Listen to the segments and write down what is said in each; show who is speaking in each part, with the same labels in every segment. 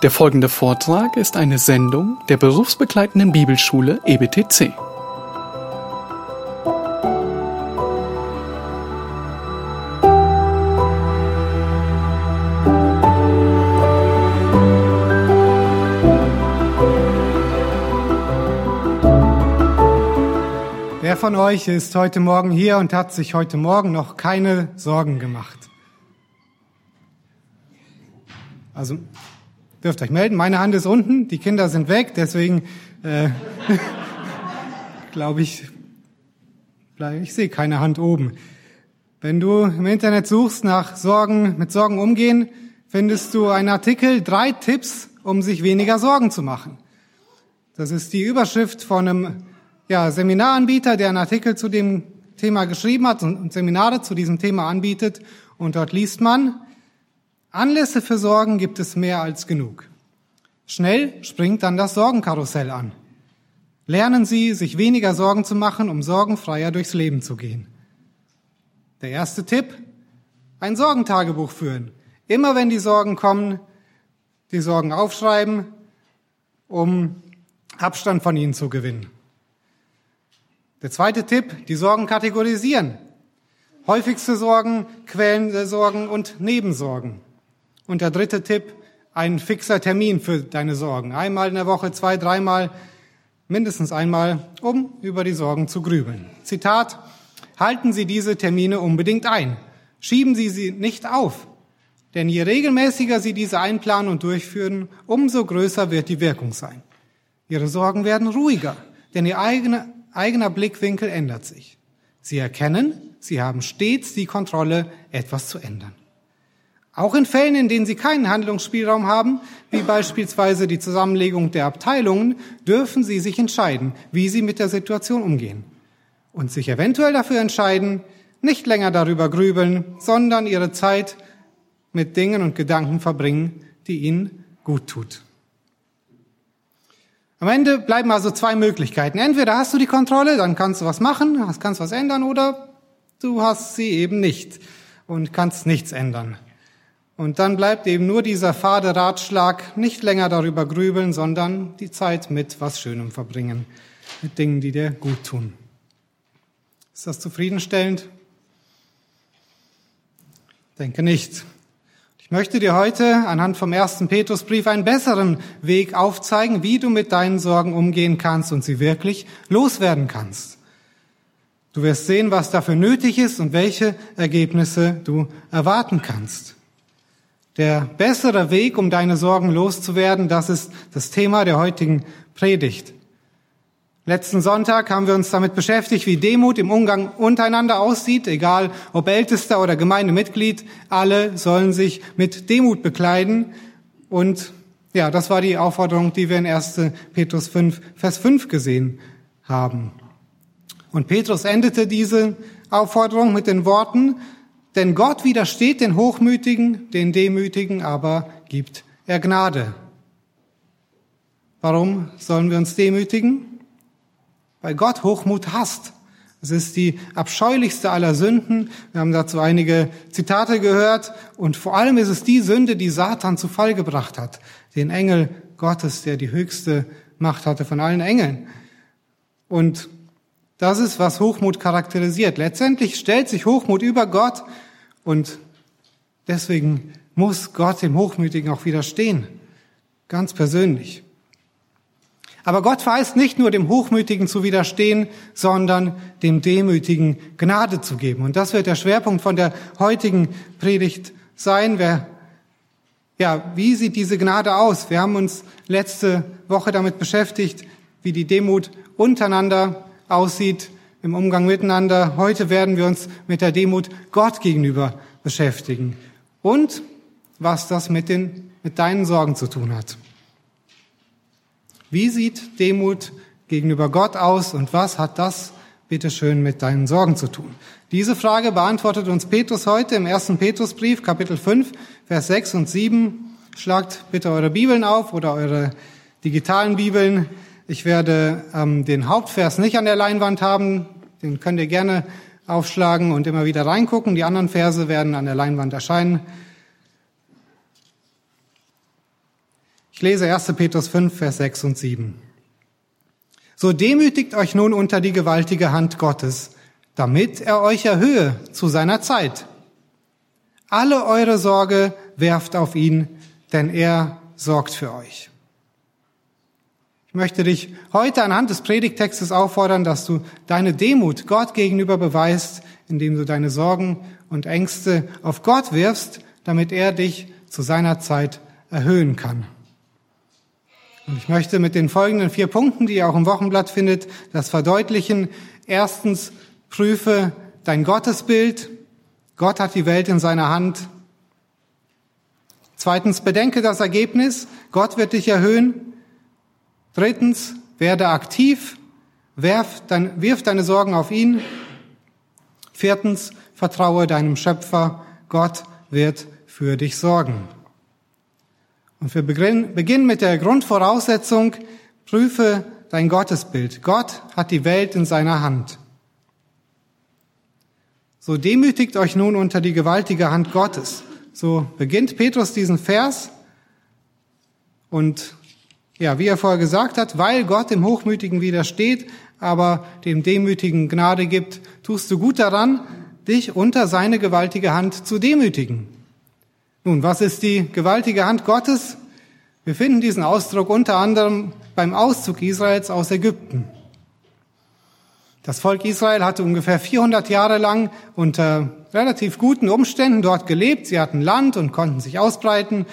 Speaker 1: Der folgende Vortrag ist eine Sendung der berufsbegleitenden Bibelschule EBTC.
Speaker 2: Wer von euch ist heute Morgen hier und hat sich heute Morgen noch keine Sorgen gemacht? Also dürft euch melden. Meine Hand ist unten, die Kinder sind weg, deswegen äh, glaube ich, ich sehe keine Hand oben. Wenn du im Internet suchst nach Sorgen, mit Sorgen umgehen, findest du einen Artikel, drei Tipps, um sich weniger Sorgen zu machen. Das ist die Überschrift von einem ja, Seminaranbieter, der einen Artikel zu dem Thema geschrieben hat und Seminare zu diesem Thema anbietet. Und dort liest man, Anlässe für Sorgen gibt es mehr als genug. Schnell springt dann das Sorgenkarussell an. Lernen Sie, sich weniger Sorgen zu machen, um sorgenfreier durchs Leben zu gehen. Der erste Tipp, ein Sorgentagebuch führen. Immer wenn die Sorgen kommen, die Sorgen aufschreiben, um Abstand von ihnen zu gewinnen. Der zweite Tipp, die Sorgen kategorisieren. Häufigste Sorgen, quälende Sorgen und Nebensorgen. Und der dritte Tipp, ein fixer Termin für deine Sorgen. Einmal in der Woche, zwei, dreimal, mindestens einmal, um über die Sorgen zu grübeln. Zitat, halten Sie diese Termine unbedingt ein. Schieben Sie sie nicht auf. Denn je regelmäßiger Sie diese einplanen und durchführen, umso größer wird die Wirkung sein. Ihre Sorgen werden ruhiger, denn Ihr eigener, eigener Blickwinkel ändert sich. Sie erkennen, Sie haben stets die Kontrolle, etwas zu ändern. Auch in Fällen, in denen Sie keinen Handlungsspielraum haben, wie beispielsweise die Zusammenlegung der Abteilungen, dürfen Sie sich entscheiden, wie Sie mit der Situation umgehen. Und sich eventuell dafür entscheiden, nicht länger darüber grübeln, sondern Ihre Zeit mit Dingen und Gedanken verbringen, die Ihnen gut tut. Am Ende bleiben also zwei Möglichkeiten. Entweder hast du die Kontrolle, dann kannst du was machen, kannst was ändern, oder du hast sie eben nicht und kannst nichts ändern. Und dann bleibt eben nur dieser fade Ratschlag, nicht länger darüber grübeln, sondern die Zeit mit was Schönem verbringen, mit Dingen, die dir gut tun. Ist das zufriedenstellend? Denke nicht. Ich möchte dir heute anhand vom ersten Petrusbrief einen besseren Weg aufzeigen, wie du mit deinen Sorgen umgehen kannst und sie wirklich loswerden kannst. Du wirst sehen, was dafür nötig ist und welche Ergebnisse du erwarten kannst. Der bessere Weg, um deine Sorgen loszuwerden, das ist das Thema der heutigen Predigt. Letzten Sonntag haben wir uns damit beschäftigt, wie Demut im Umgang untereinander aussieht, egal ob Ältester oder Gemeindemitglied. Alle sollen sich mit Demut bekleiden. Und ja, das war die Aufforderung, die wir in 1. Petrus 5, Vers 5 gesehen haben. Und Petrus endete diese Aufforderung mit den Worten, denn Gott widersteht den Hochmütigen, den Demütigen, aber gibt er Gnade. Warum sollen wir uns demütigen? Weil Gott Hochmut hasst. Es ist die abscheulichste aller Sünden. Wir haben dazu einige Zitate gehört. Und vor allem ist es die Sünde, die Satan zu Fall gebracht hat. Den Engel Gottes, der die höchste Macht hatte von allen Engeln. Und das ist, was Hochmut charakterisiert. Letztendlich stellt sich Hochmut über Gott und deswegen muss Gott dem Hochmütigen auch widerstehen. Ganz persönlich. Aber Gott verheißt nicht nur dem Hochmütigen zu widerstehen, sondern dem Demütigen Gnade zu geben. Und das wird der Schwerpunkt von der heutigen Predigt sein. Wer, ja, wie sieht diese Gnade aus? Wir haben uns letzte Woche damit beschäftigt, wie die Demut untereinander aussieht im Umgang miteinander. Heute werden wir uns mit der Demut Gott gegenüber beschäftigen und was das mit den, mit deinen Sorgen zu tun hat. Wie sieht Demut gegenüber Gott aus und was hat das bitte schön mit deinen Sorgen zu tun? Diese Frage beantwortet uns Petrus heute im ersten Petrusbrief, Kapitel 5, Vers 6 und 7. Schlagt bitte eure Bibeln auf oder eure digitalen Bibeln. Ich werde ähm, den Hauptvers nicht an der Leinwand haben. Den könnt ihr gerne aufschlagen und immer wieder reingucken. Die anderen Verse werden an der Leinwand erscheinen. Ich lese 1. Petrus 5, Vers 6 und 7. So demütigt euch nun unter die gewaltige Hand Gottes, damit er euch erhöhe zu seiner Zeit. Alle eure Sorge werft auf ihn, denn er sorgt für euch. Ich möchte dich heute anhand des Predigtextes auffordern, dass du deine Demut Gott gegenüber beweist, indem du deine Sorgen und Ängste auf Gott wirfst, damit er dich zu seiner Zeit erhöhen kann. Und ich möchte mit den folgenden vier Punkten, die ihr auch im Wochenblatt findet, das verdeutlichen. Erstens, prüfe dein Gottesbild. Gott hat die Welt in seiner Hand. Zweitens, bedenke das Ergebnis. Gott wird dich erhöhen. Drittens, werde aktiv. Werf, dein, wirf deine Sorgen auf ihn. Viertens, vertraue deinem Schöpfer. Gott wird für dich sorgen. Und wir beginnen mit der Grundvoraussetzung, prüfe dein Gottesbild. Gott hat die Welt in seiner Hand. So demütigt euch nun unter die gewaltige Hand Gottes. So beginnt Petrus diesen Vers. Und ja, wie er vorher gesagt hat, weil Gott dem Hochmütigen widersteht, aber dem Demütigen Gnade gibt, tust du gut daran, dich unter seine gewaltige Hand zu demütigen. Nun, was ist die gewaltige Hand Gottes? Wir finden diesen Ausdruck unter anderem beim Auszug Israels aus Ägypten. Das Volk Israel hatte ungefähr 400 Jahre lang unter relativ guten Umständen dort gelebt. Sie hatten Land und konnten sich ausbreiten,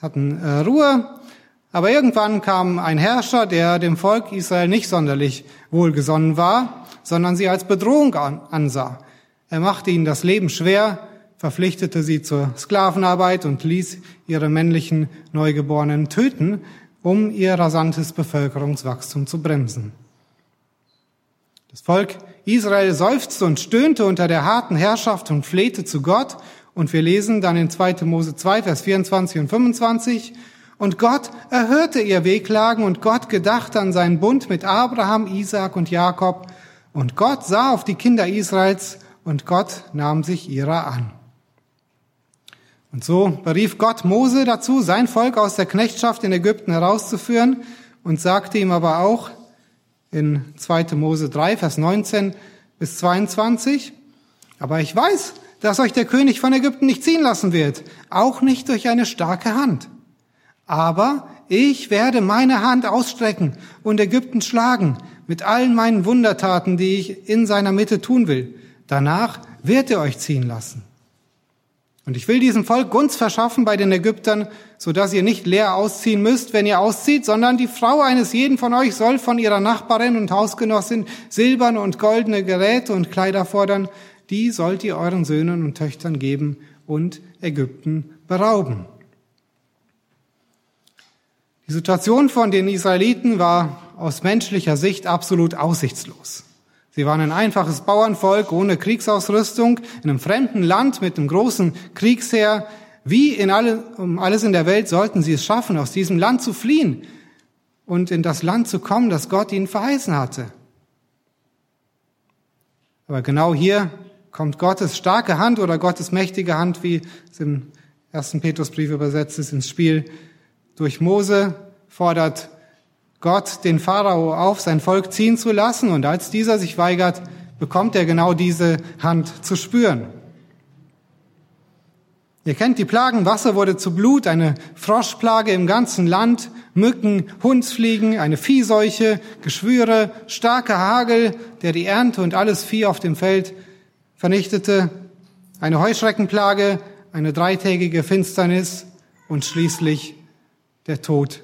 Speaker 2: hatten äh, Ruhe. Aber irgendwann kam ein Herrscher, der dem Volk Israel nicht sonderlich wohlgesonnen war, sondern sie als Bedrohung ansah. Er machte ihnen das Leben schwer, verpflichtete sie zur Sklavenarbeit und ließ ihre männlichen Neugeborenen töten, um ihr rasantes Bevölkerungswachstum zu bremsen. Das Volk Israel seufzte und stöhnte unter der harten Herrschaft und flehte zu Gott. Und wir lesen dann in 2. Mose 2, Vers 24 und 25. Und Gott erhörte ihr Wehklagen und Gott gedachte an seinen Bund mit Abraham, Isaak und Jakob. Und Gott sah auf die Kinder Israels und Gott nahm sich ihrer an. Und so berief Gott Mose dazu, sein Volk aus der Knechtschaft in Ägypten herauszuführen und sagte ihm aber auch in 2. Mose 3, Vers 19 bis 22, aber ich weiß, dass euch der König von Ägypten nicht ziehen lassen wird, auch nicht durch eine starke Hand. Aber ich werde meine Hand ausstrecken und Ägypten schlagen mit allen meinen Wundertaten, die ich in seiner Mitte tun will. Danach wird er euch ziehen lassen. Und ich will diesem Volk Gunst verschaffen bei den Ägyptern, so dass ihr nicht leer ausziehen müsst, wenn ihr auszieht, sondern die Frau eines jeden von euch soll von ihrer Nachbarin und Hausgenossin silberne und goldene Geräte und Kleider fordern. Die sollt ihr euren Söhnen und Töchtern geben und Ägypten berauben. Die Situation von den Israeliten war aus menschlicher Sicht absolut aussichtslos. Sie waren ein einfaches Bauernvolk ohne Kriegsausrüstung in einem fremden Land mit einem großen Kriegsheer. Wie in alle, um alles in der Welt sollten sie es schaffen, aus diesem Land zu fliehen und in das Land zu kommen, das Gott ihnen verheißen hatte. Aber genau hier kommt Gottes starke Hand oder Gottes mächtige Hand, wie es im ersten Petrusbrief übersetzt ist, ins Spiel. Durch Mose fordert Gott den Pharao auf, sein Volk ziehen zu lassen. Und als dieser sich weigert, bekommt er genau diese Hand zu spüren. Ihr kennt die Plagen, Wasser wurde zu Blut, eine Froschplage im ganzen Land, Mücken, Hundsfliegen, eine Viehseuche, Geschwüre, starker Hagel, der die Ernte und alles Vieh auf dem Feld vernichtete, eine Heuschreckenplage, eine dreitägige Finsternis und schließlich der Tod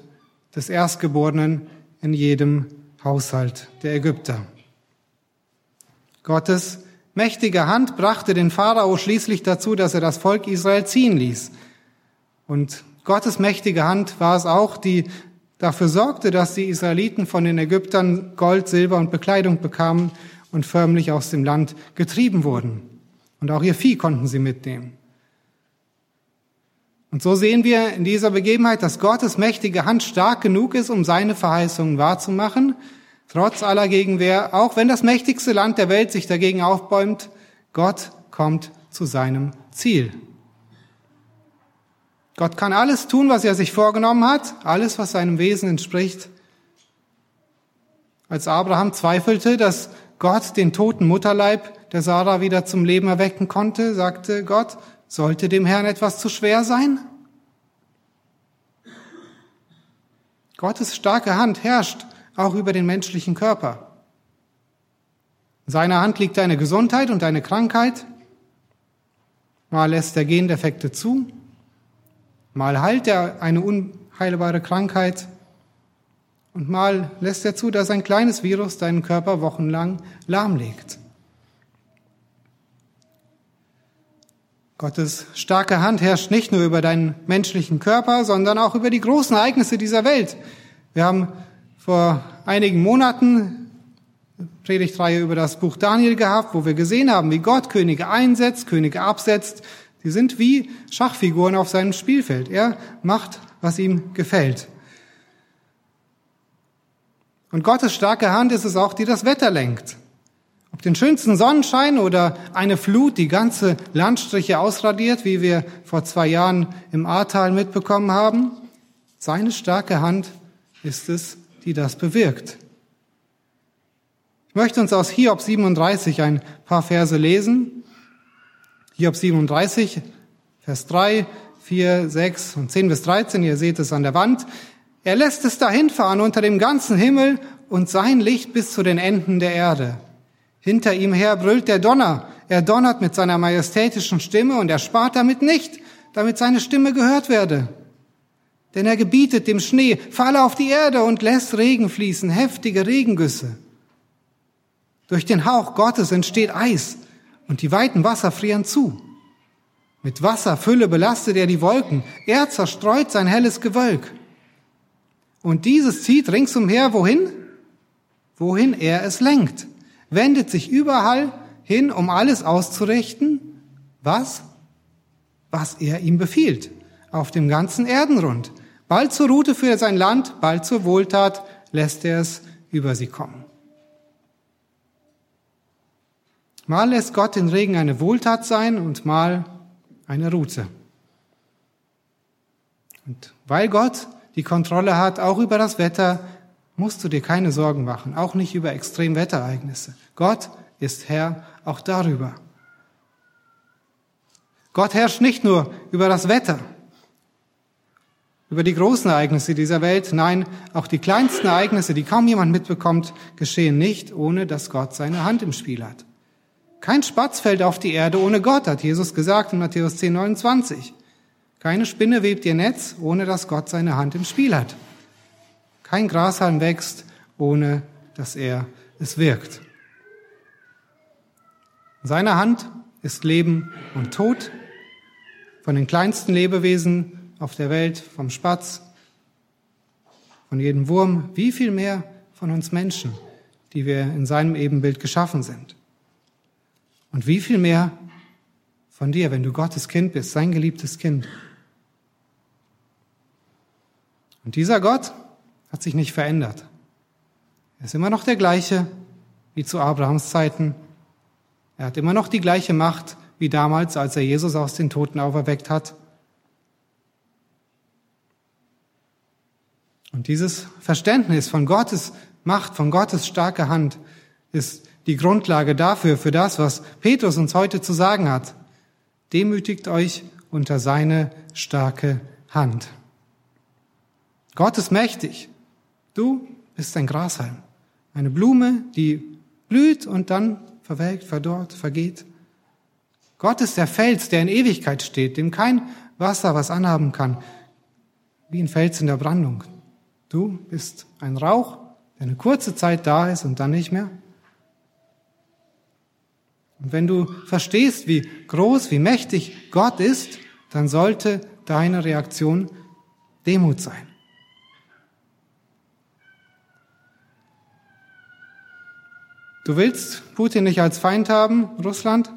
Speaker 2: des Erstgeborenen in jedem Haushalt der Ägypter. Gottes mächtige Hand brachte den Pharao schließlich dazu, dass er das Volk Israel ziehen ließ. Und Gottes mächtige Hand war es auch, die dafür sorgte, dass die Israeliten von den Ägyptern Gold, Silber und Bekleidung bekamen und förmlich aus dem Land getrieben wurden. Und auch ihr Vieh konnten sie mitnehmen. Und so sehen wir in dieser Begebenheit, dass Gottes mächtige Hand stark genug ist, um seine Verheißungen wahrzumachen, trotz aller Gegenwehr, auch wenn das mächtigste Land der Welt sich dagegen aufbäumt, Gott kommt zu seinem Ziel. Gott kann alles tun, was er sich vorgenommen hat, alles, was seinem Wesen entspricht. Als Abraham zweifelte, dass Gott den toten Mutterleib der Sarah wieder zum Leben erwecken konnte, sagte Gott, sollte dem Herrn etwas zu schwer sein? Gottes starke Hand herrscht auch über den menschlichen Körper. In seiner Hand liegt deine Gesundheit und deine Krankheit. Mal lässt er Gendefekte zu, mal heilt er eine unheilbare Krankheit und mal lässt er zu, dass ein kleines Virus deinen Körper wochenlang lahmlegt. Gottes starke Hand herrscht nicht nur über deinen menschlichen Körper, sondern auch über die großen Ereignisse dieser Welt. Wir haben vor einigen Monaten Predigtreihe über das Buch Daniel gehabt, wo wir gesehen haben, wie Gott Könige einsetzt, Könige absetzt. Die sind wie Schachfiguren auf seinem Spielfeld. Er macht, was ihm gefällt. Und Gottes starke Hand ist es auch, die das Wetter lenkt. Ob den schönsten Sonnenschein oder eine Flut die ganze Landstriche ausradiert, wie wir vor zwei Jahren im Ahrtal mitbekommen haben, seine starke Hand ist es, die das bewirkt. Ich möchte uns aus Hiob 37 ein paar Verse lesen. Hiob 37, Vers 3, 4, 6 und 10 bis 13, ihr seht es an der Wand. Er lässt es dahinfahren unter dem ganzen Himmel und sein Licht bis zu den Enden der Erde. Hinter ihm her brüllt der Donner. Er donnert mit seiner majestätischen Stimme und er spart damit nicht, damit seine Stimme gehört werde. Denn er gebietet dem Schnee, falle auf die Erde und lässt Regen fließen, heftige Regengüsse. Durch den Hauch Gottes entsteht Eis und die weiten Wasser frieren zu. Mit Wasserfülle belastet er die Wolken, er zerstreut sein helles Gewölk. Und dieses zieht ringsumher wohin? Wohin er es lenkt wendet sich überall hin, um alles auszurichten, was? Was er ihm befiehlt, auf dem ganzen Erdenrund. Bald zur Route für sein Land, bald zur Wohltat lässt er es über sie kommen. Mal lässt Gott den Regen eine Wohltat sein und mal eine Route. Und weil Gott die Kontrolle hat, auch über das Wetter, musst du dir keine Sorgen machen, auch nicht über Extremwetterereignisse. Gott ist Herr auch darüber. Gott herrscht nicht nur über das Wetter, über die großen Ereignisse dieser Welt, nein, auch die kleinsten Ereignisse, die kaum jemand mitbekommt, geschehen nicht, ohne dass Gott seine Hand im Spiel hat. Kein Spatz fällt auf die Erde ohne Gott, hat Jesus gesagt in Matthäus 10, 29. Keine Spinne webt ihr Netz, ohne dass Gott seine Hand im Spiel hat. Kein Grashalm wächst, ohne dass er es wirkt. In seiner Hand ist Leben und Tod. Von den kleinsten Lebewesen auf der Welt, vom Spatz, von jedem Wurm, wie viel mehr von uns Menschen, die wir in seinem Ebenbild geschaffen sind. Und wie viel mehr von dir, wenn du Gottes Kind bist, sein geliebtes Kind. Und dieser Gott, hat sich nicht verändert. Er ist immer noch der gleiche wie zu Abrahams Zeiten. Er hat immer noch die gleiche Macht wie damals, als er Jesus aus den Toten auferweckt hat. Und dieses Verständnis von Gottes Macht, von Gottes starker Hand ist die Grundlage dafür, für das, was Petrus uns heute zu sagen hat. Demütigt euch unter seine starke Hand. Gott ist mächtig. Du bist ein Grashalm, eine Blume, die blüht und dann verwelkt, verdorrt, vergeht. Gott ist der Fels, der in Ewigkeit steht, dem kein Wasser was anhaben kann, wie ein Fels in der Brandung. Du bist ein Rauch, der eine kurze Zeit da ist und dann nicht mehr. Und wenn du verstehst, wie groß, wie mächtig Gott ist, dann sollte deine Reaktion Demut sein. Du willst Putin nicht als Feind haben, Russland?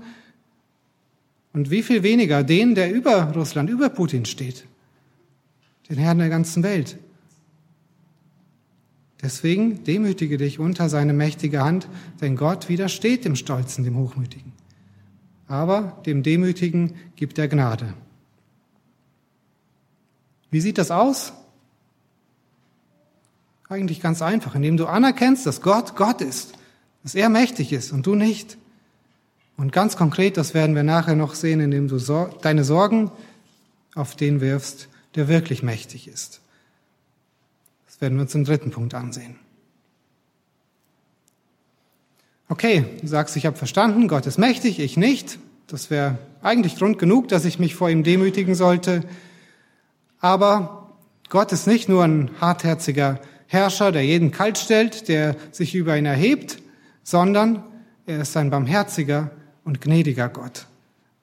Speaker 2: Und wie viel weniger den, der über Russland, über Putin steht, den Herrn der ganzen Welt. Deswegen demütige dich unter seine mächtige Hand, denn Gott widersteht dem Stolzen, dem Hochmütigen. Aber dem Demütigen gibt er Gnade. Wie sieht das aus? Eigentlich ganz einfach, indem du anerkennst, dass Gott Gott ist, dass er mächtig ist und du nicht. Und ganz konkret, das werden wir nachher noch sehen, indem du deine Sorgen auf den wirfst, der wirklich mächtig ist. Das werden wir uns im dritten Punkt ansehen. Okay, du sagst, ich habe verstanden, Gott ist mächtig, ich nicht. Das wäre eigentlich Grund genug, dass ich mich vor ihm demütigen sollte. Aber Gott ist nicht nur ein hartherziger Herrscher, der jeden kalt stellt, der sich über ihn erhebt, sondern er ist ein barmherziger und gnädiger Gott.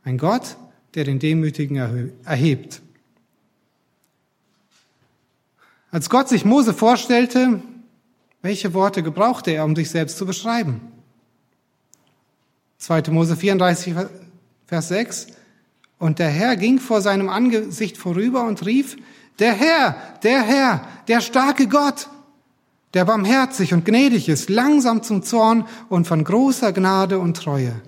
Speaker 2: Ein Gott, der den Demütigen erhebt. Als Gott sich Mose vorstellte, welche Worte gebrauchte er, um sich selbst zu beschreiben? 2. Mose 34, Vers 6. Und der Herr ging vor seinem Angesicht vorüber und rief, der Herr, der Herr, der starke Gott, der barmherzig und gnädig ist, langsam zum Zorn und von großer Gnade und Treue.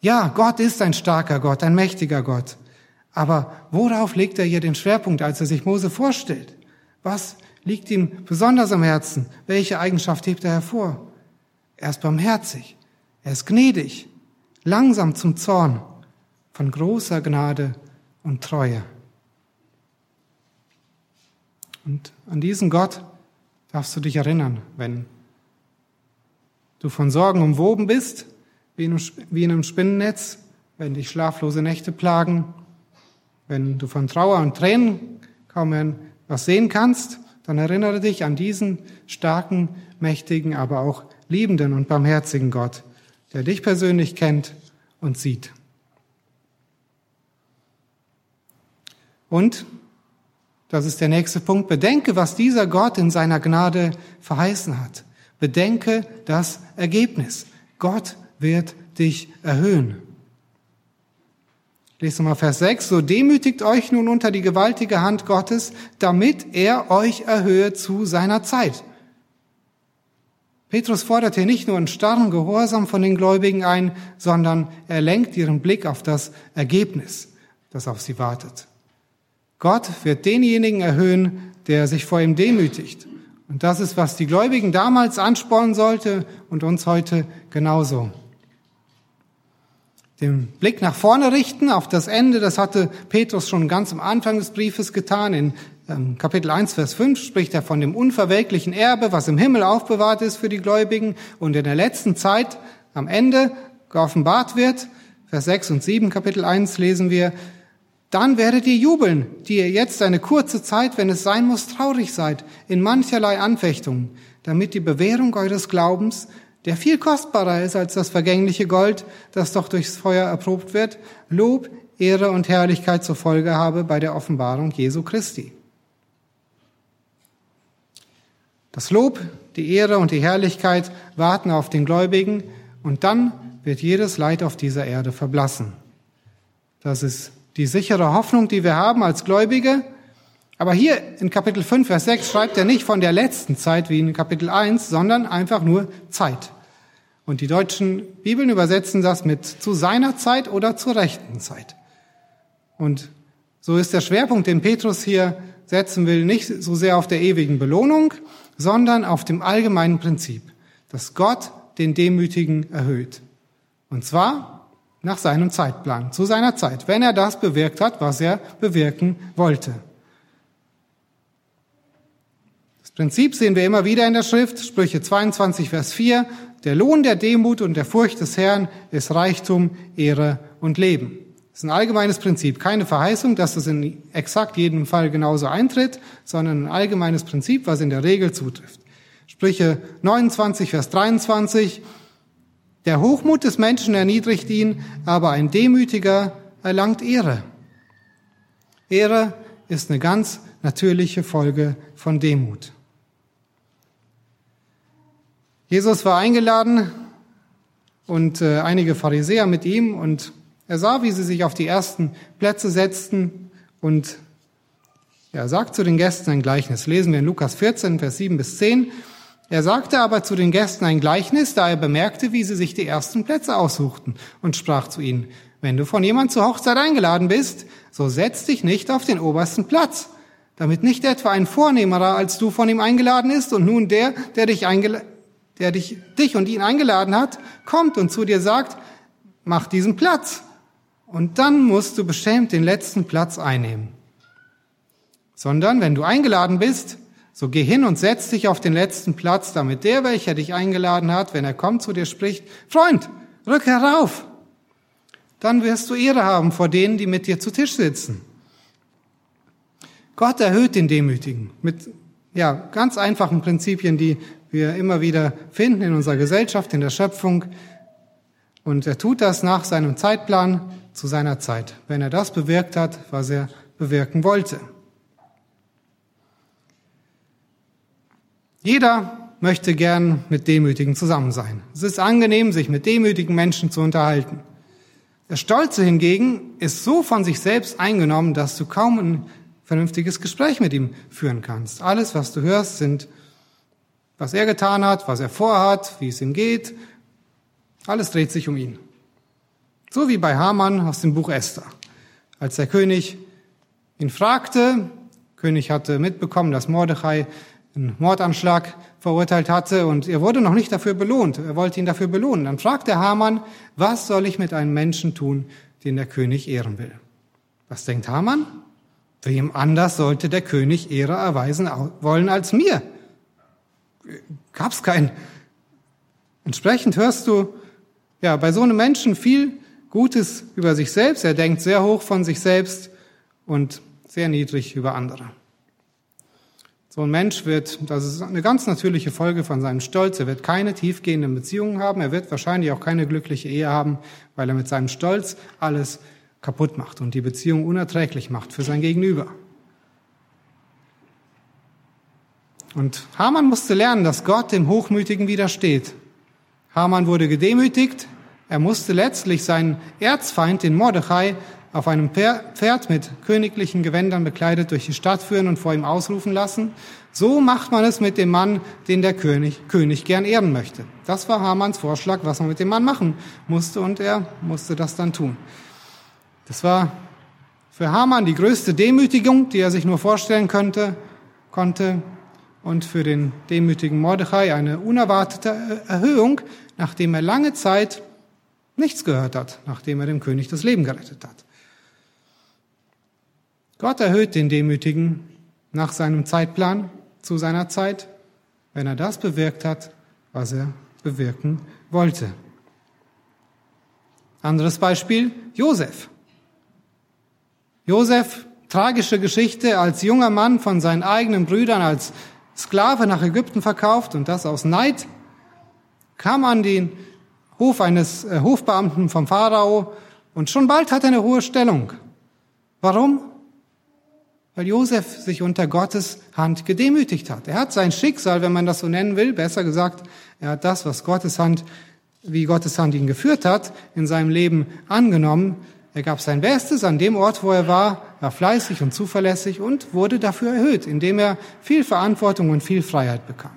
Speaker 2: Ja, Gott ist ein starker Gott, ein mächtiger Gott. Aber worauf legt er hier den Schwerpunkt, als er sich Mose vorstellt? Was liegt ihm besonders am Herzen? Welche Eigenschaft hebt er hervor? Er ist barmherzig, er ist gnädig, langsam zum Zorn, von großer Gnade und Treue. Und an diesen Gott darfst du dich erinnern, wenn du von Sorgen umwoben bist, wie in einem Spinnennetz, wenn dich schlaflose Nächte plagen, wenn du von Trauer und Tränen kaum mehr was sehen kannst, dann erinnere dich an diesen starken, mächtigen, aber auch liebenden und barmherzigen Gott, der dich persönlich kennt und sieht. Und, das ist der nächste Punkt, bedenke, was dieser Gott in seiner Gnade verheißen hat. Bedenke das Ergebnis. Gott wird dich erhöhen. Lesen wir mal Vers 6. So demütigt euch nun unter die gewaltige Hand Gottes, damit er euch erhöhe zu seiner Zeit. Petrus fordert hier nicht nur einen starren Gehorsam von den Gläubigen ein, sondern er lenkt ihren Blick auf das Ergebnis, das auf sie wartet. Gott wird denjenigen erhöhen, der sich vor ihm demütigt. Und das ist, was die Gläubigen damals anspornen sollte und uns heute genauso den Blick nach vorne richten auf das Ende. Das hatte Petrus schon ganz am Anfang des Briefes getan. In ähm, Kapitel 1, Vers 5 spricht er von dem unverwelklichen Erbe, was im Himmel aufbewahrt ist für die Gläubigen und in der letzten Zeit am Ende geoffenbart wird. Vers 6 und 7, Kapitel 1 lesen wir, dann werdet ihr jubeln, die ihr jetzt eine kurze Zeit, wenn es sein muss, traurig seid, in mancherlei Anfechtungen, damit die Bewährung eures Glaubens, der viel kostbarer ist als das vergängliche Gold, das doch durchs Feuer erprobt wird, Lob, Ehre und Herrlichkeit zur Folge habe bei der Offenbarung Jesu Christi. Das Lob, die Ehre und die Herrlichkeit warten auf den Gläubigen und dann wird jedes Leid auf dieser Erde verblassen. Das ist die sichere Hoffnung, die wir haben als Gläubige, aber hier in Kapitel 5, Vers 6 schreibt er nicht von der letzten Zeit wie in Kapitel 1, sondern einfach nur Zeit. Und die deutschen Bibeln übersetzen das mit zu seiner Zeit oder zur rechten Zeit. Und so ist der Schwerpunkt, den Petrus hier setzen will, nicht so sehr auf der ewigen Belohnung, sondern auf dem allgemeinen Prinzip, dass Gott den Demütigen erhöht. Und zwar nach seinem Zeitplan, zu seiner Zeit, wenn er das bewirkt hat, was er bewirken wollte. Prinzip sehen wir immer wieder in der Schrift, Sprüche 22, Vers 4. Der Lohn der Demut und der Furcht des Herrn ist Reichtum, Ehre und Leben. Das ist ein allgemeines Prinzip, keine Verheißung, dass das in exakt jedem Fall genauso eintritt, sondern ein allgemeines Prinzip, was in der Regel zutrifft. Sprüche 29, Vers 23. Der Hochmut des Menschen erniedrigt ihn, aber ein Demütiger erlangt Ehre. Ehre ist eine ganz natürliche Folge von Demut. Jesus war eingeladen und äh, einige Pharisäer mit ihm und er sah, wie sie sich auf die ersten Plätze setzten und er sagt zu den Gästen ein Gleichnis. Lesen wir in Lukas 14, Vers 7 bis 10. Er sagte aber zu den Gästen ein Gleichnis, da er bemerkte, wie sie sich die ersten Plätze aussuchten und sprach zu ihnen, wenn du von jemand zur Hochzeit eingeladen bist, so setz dich nicht auf den obersten Platz, damit nicht etwa ein Vornehmerer als du von ihm eingeladen ist und nun der, der dich, der dich, dich und ihn eingeladen hat, kommt und zu dir sagt, mach diesen Platz. Und dann musst du beschämt den letzten Platz einnehmen. Sondern wenn du eingeladen bist, so geh hin und setz dich auf den letzten Platz, damit der, welcher dich eingeladen hat, wenn er kommt zu dir spricht, Freund, rück herauf. Dann wirst du Ehre haben vor denen, die mit dir zu Tisch sitzen. Gott erhöht den Demütigen mit ja, ganz einfachen Prinzipien, die wir immer wieder finden in unserer Gesellschaft, in der Schöpfung. Und er tut das nach seinem Zeitplan zu seiner Zeit, wenn er das bewirkt hat, was er bewirken wollte. Jeder möchte gern mit Demütigen zusammen sein. Es ist angenehm, sich mit demütigen Menschen zu unterhalten. Der Stolze hingegen ist so von sich selbst eingenommen, dass du kaum ein vernünftiges Gespräch mit ihm führen kannst. Alles, was du hörst, sind, was er getan hat, was er vorhat, wie es ihm geht. Alles dreht sich um ihn. So wie bei Haman aus dem Buch Esther. Als der König ihn fragte, König hatte mitbekommen, dass Mordechai einen Mordanschlag verurteilt hatte und er wurde noch nicht dafür belohnt. Er wollte ihn dafür belohnen. Dann fragte Haman, was soll ich mit einem Menschen tun, den der König ehren will? Was denkt Haman? Wem anders sollte der König Ehre erweisen wollen als mir? Gab's keinen. Entsprechend hörst du ja bei so einem Menschen viel Gutes über sich selbst. Er denkt sehr hoch von sich selbst und sehr niedrig über andere. So ein Mensch wird, das ist eine ganz natürliche Folge von seinem Stolz, er wird keine tiefgehenden Beziehungen haben, er wird wahrscheinlich auch keine glückliche Ehe haben, weil er mit seinem Stolz alles kaputt macht und die Beziehung unerträglich macht für sein Gegenüber. Und Haman musste lernen, dass Gott dem Hochmütigen widersteht. Haman wurde gedemütigt, er musste letztlich seinen Erzfeind, den Mordechai, auf einem Pferd mit königlichen Gewändern bekleidet durch die Stadt führen und vor ihm ausrufen lassen. So macht man es mit dem Mann, den der König, König gern ehren möchte. Das war Hamans Vorschlag, was man mit dem Mann machen musste und er musste das dann tun. Das war für Haman die größte Demütigung, die er sich nur vorstellen könnte, konnte und für den demütigen Mordechai eine unerwartete Erhöhung, nachdem er lange Zeit nichts gehört hat, nachdem er dem König das Leben gerettet hat. Gott erhöht den Demütigen nach seinem Zeitplan zu seiner Zeit, wenn er das bewirkt hat, was er bewirken wollte. Anderes Beispiel, Josef. Josef, tragische Geschichte, als junger Mann von seinen eigenen Brüdern als Sklave nach Ägypten verkauft und das aus Neid, kam an den Hof eines äh, Hofbeamten vom Pharao und schon bald hat er eine hohe Stellung. Warum? Weil Josef sich unter Gottes Hand gedemütigt hat. Er hat sein Schicksal, wenn man das so nennen will, besser gesagt, er hat das, was Gottes Hand, wie Gottes Hand ihn geführt hat, in seinem Leben angenommen. Er gab sein Bestes an dem Ort, wo er war, war fleißig und zuverlässig und wurde dafür erhöht, indem er viel Verantwortung und viel Freiheit bekam.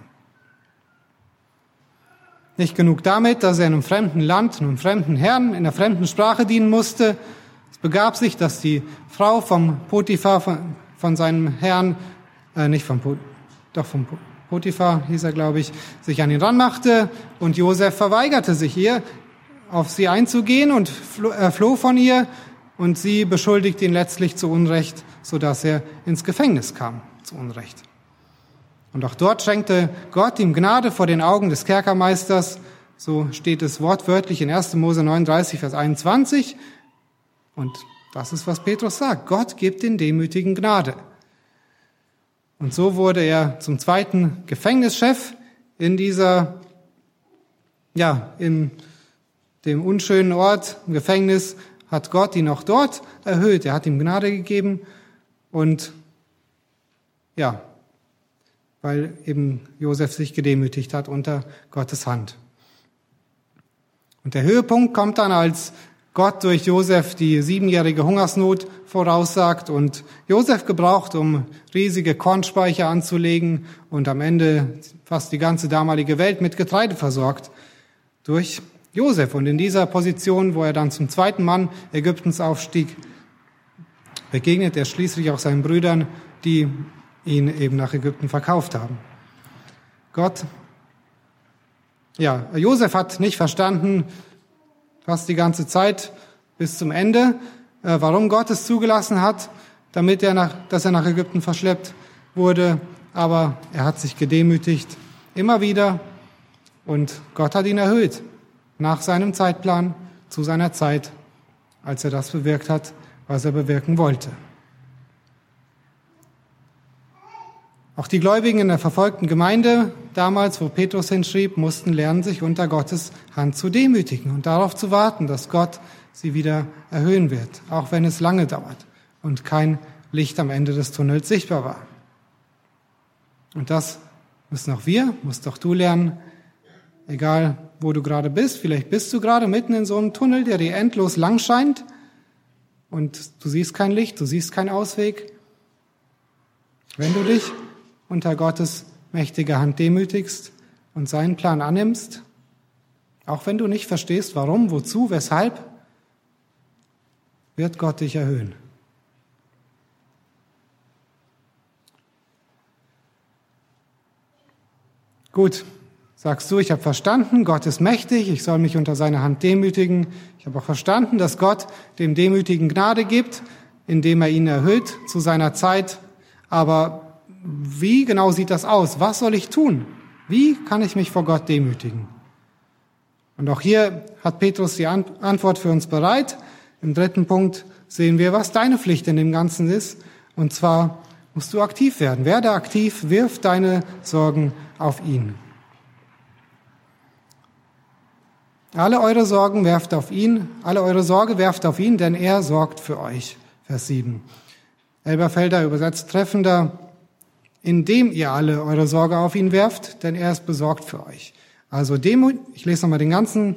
Speaker 2: Nicht genug damit, dass er in einem fremden Land, einem fremden Herrn, in einer fremden Sprache dienen musste. Es begab sich, dass die Frau vom Potiphar, von seinem Herrn, äh, nicht vom, doch vom Potiphar hieß er, glaube ich, sich an ihn ranmachte und Josef verweigerte sich ihr, auf sie einzugehen und floh, äh, floh von ihr und sie beschuldigt ihn letztlich zu Unrecht, so dass er ins Gefängnis kam zu Unrecht. Und auch dort schenkte Gott ihm Gnade vor den Augen des Kerkermeisters, so steht es wortwörtlich in 1. Mose 39, Vers 21. Und das ist, was Petrus sagt. Gott gibt den Demütigen Gnade. Und so wurde er zum zweiten Gefängnischef in dieser, ja, in dem unschönen Ort, im Gefängnis, hat Gott ihn auch dort erhöht. Er hat ihm Gnade gegeben und, ja, weil eben Josef sich gedemütigt hat unter Gottes Hand. Und der Höhepunkt kommt dann, als Gott durch Josef die siebenjährige Hungersnot voraussagt und Josef gebraucht, um riesige Kornspeicher anzulegen und am Ende fast die ganze damalige Welt mit Getreide versorgt durch Josef. Und in dieser Position, wo er dann zum zweiten Mann Ägyptens aufstieg, begegnet er schließlich auch seinen Brüdern, die ihn eben nach Ägypten verkauft haben. Gott, ja, Josef hat nicht verstanden, fast die ganze Zeit bis zum Ende, äh, warum Gott es zugelassen hat, damit er nach, dass er nach Ägypten verschleppt wurde. Aber er hat sich gedemütigt, immer wieder, und Gott hat ihn erhöht nach seinem Zeitplan, zu seiner Zeit, als er das bewirkt hat, was er bewirken wollte. Auch die Gläubigen in der verfolgten Gemeinde damals, wo Petrus hinschrieb, mussten lernen, sich unter Gottes Hand zu demütigen und darauf zu warten, dass Gott sie wieder erhöhen wird, auch wenn es lange dauert und kein Licht am Ende des Tunnels sichtbar war. Und das müssen auch wir, musst auch du lernen, egal wo du gerade bist. Vielleicht bist du gerade mitten in so einem Tunnel, der dir endlos lang scheint und du siehst kein Licht, du siehst keinen Ausweg. Wenn du dich unter Gottes mächtige Hand demütigst und seinen Plan annimmst, auch wenn du nicht verstehst, warum, wozu, weshalb, wird Gott dich erhöhen. Gut, sagst du, ich habe verstanden, Gott ist mächtig, ich soll mich unter seine Hand demütigen. Ich habe auch verstanden, dass Gott dem Demütigen Gnade gibt, indem er ihn erhöht zu seiner Zeit. Aber wie genau sieht das aus? Was soll ich tun? Wie kann ich mich vor Gott demütigen? Und auch hier hat Petrus die Antwort für uns bereit. Im dritten Punkt sehen wir, was deine Pflicht in dem Ganzen ist. Und zwar musst du aktiv werden. Werde aktiv, wirf deine Sorgen auf ihn. Alle eure Sorgen werft auf ihn, alle eure Sorge werft auf ihn, denn er sorgt für euch. Vers 7. Elberfelder übersetzt treffender, indem ihr alle eure Sorge auf ihn werft, denn er ist besorgt für euch. Also demut, ich lese nochmal den ganzen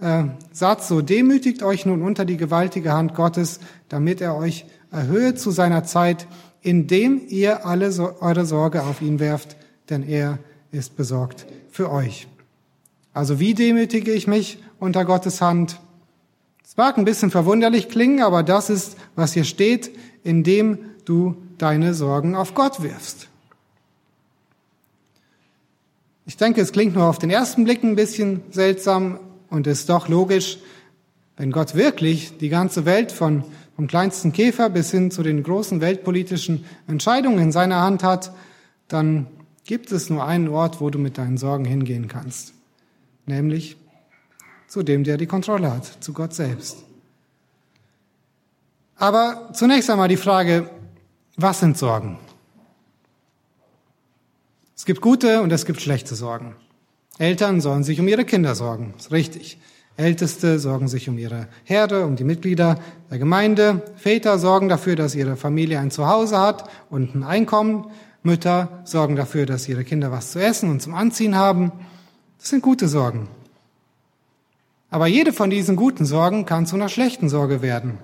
Speaker 2: äh, Satz, so demütigt euch nun unter die gewaltige Hand Gottes, damit er euch erhöhe zu seiner Zeit, indem ihr alle so, eure Sorge auf ihn werft, denn er ist besorgt für euch. Also wie demütige ich mich unter Gottes Hand? Es mag ein bisschen verwunderlich klingen, aber das ist, was hier steht, indem du deine Sorgen auf Gott wirfst. Ich denke, es klingt nur auf den ersten Blick ein bisschen seltsam und ist doch logisch, wenn Gott wirklich die ganze Welt von, vom kleinsten Käfer bis hin zu den großen weltpolitischen Entscheidungen in seiner Hand hat, dann gibt es nur einen Ort, wo du mit deinen Sorgen hingehen kannst, nämlich zu dem, der die Kontrolle hat, zu Gott selbst. Aber zunächst einmal die Frage, was sind Sorgen? Es gibt gute und es gibt schlechte Sorgen. Eltern sollen sich um ihre Kinder sorgen, ist richtig. Älteste sorgen sich um ihre Herde, um die Mitglieder der Gemeinde. Väter sorgen dafür, dass ihre Familie ein Zuhause hat und ein Einkommen. Mütter sorgen dafür, dass ihre Kinder was zu essen und zum Anziehen haben. Das sind gute Sorgen. Aber jede von diesen guten Sorgen kann zu einer schlechten Sorge werden.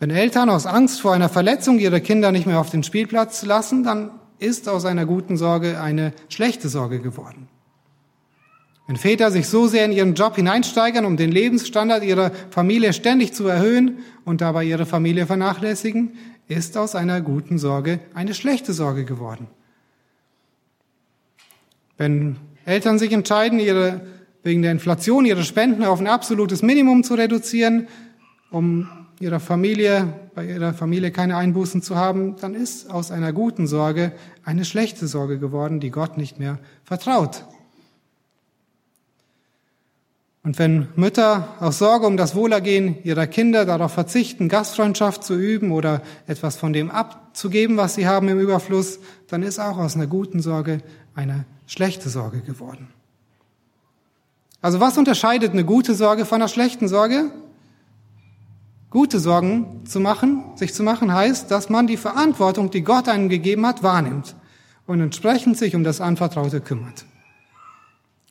Speaker 2: Wenn Eltern aus Angst vor einer Verletzung ihre Kinder nicht mehr auf den Spielplatz lassen, dann ist aus einer guten Sorge eine schlechte Sorge geworden. Wenn Väter sich so sehr in ihren Job hineinsteigern, um den Lebensstandard ihrer Familie ständig zu erhöhen und dabei ihre Familie vernachlässigen, ist aus einer guten Sorge eine schlechte Sorge geworden. Wenn Eltern sich entscheiden, ihre, wegen der Inflation ihre Spenden auf ein absolutes Minimum zu reduzieren, um ihrer Familie, bei ihrer Familie keine Einbußen zu haben, dann ist aus einer guten Sorge eine schlechte Sorge geworden, die Gott nicht mehr vertraut. Und wenn Mütter aus Sorge um das Wohlergehen ihrer Kinder darauf verzichten, Gastfreundschaft zu üben oder etwas von dem abzugeben, was sie haben im Überfluss, dann ist auch aus einer guten Sorge eine schlechte Sorge geworden. Also was unterscheidet eine gute Sorge von einer schlechten Sorge? Gute Sorgen zu machen, sich zu machen, heißt, dass man die Verantwortung, die Gott einem gegeben hat, wahrnimmt und entsprechend sich um das Anvertraute kümmert.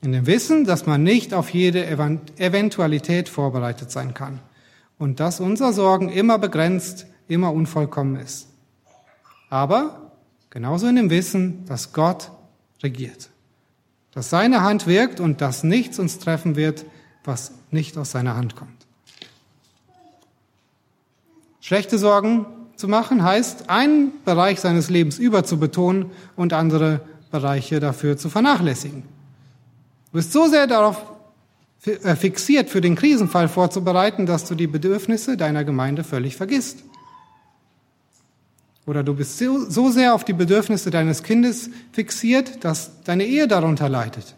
Speaker 2: In dem Wissen, dass man nicht auf jede Eventualität vorbereitet sein kann und dass unser Sorgen immer begrenzt, immer unvollkommen ist. Aber genauso in dem Wissen, dass Gott regiert, dass seine Hand wirkt und dass nichts uns treffen wird, was nicht aus seiner Hand kommt. Schlechte Sorgen zu machen heißt, einen Bereich seines Lebens überzubetonen und andere Bereiche dafür zu vernachlässigen. Du bist so sehr darauf äh, fixiert, für den Krisenfall vorzubereiten, dass du die Bedürfnisse deiner Gemeinde völlig vergisst. Oder du bist so, so sehr auf die Bedürfnisse deines Kindes fixiert, dass deine Ehe darunter leidet.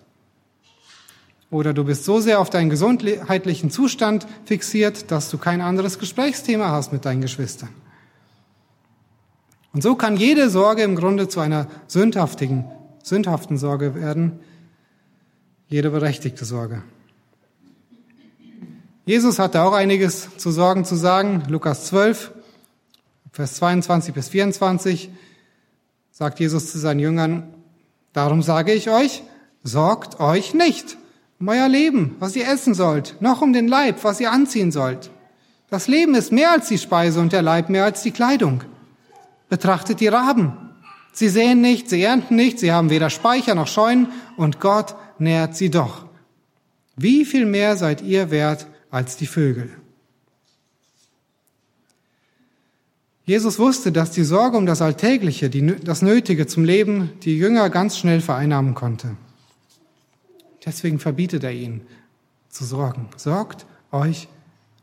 Speaker 2: Oder du bist so sehr auf deinen gesundheitlichen Zustand fixiert, dass du kein anderes Gesprächsthema hast mit deinen Geschwistern. Und so kann jede Sorge im Grunde zu einer sündhaftigen, sündhaften Sorge werden, jede berechtigte Sorge. Jesus hatte auch einiges zu Sorgen zu sagen. Lukas 12, Vers 22 bis 24 sagt Jesus zu seinen Jüngern, darum sage ich euch, sorgt euch nicht um euer Leben, was ihr essen sollt, noch um den Leib, was ihr anziehen sollt. Das Leben ist mehr als die Speise und der Leib mehr als die Kleidung. Betrachtet die Raben. Sie säen nicht, sie ernten nicht, sie haben weder Speicher noch Scheunen und Gott nährt sie doch. Wie viel mehr seid ihr wert als die Vögel? Jesus wusste, dass die Sorge um das Alltägliche, das Nötige zum Leben, die Jünger ganz schnell vereinnahmen konnte. Deswegen verbietet er ihnen zu sorgen. Sorgt euch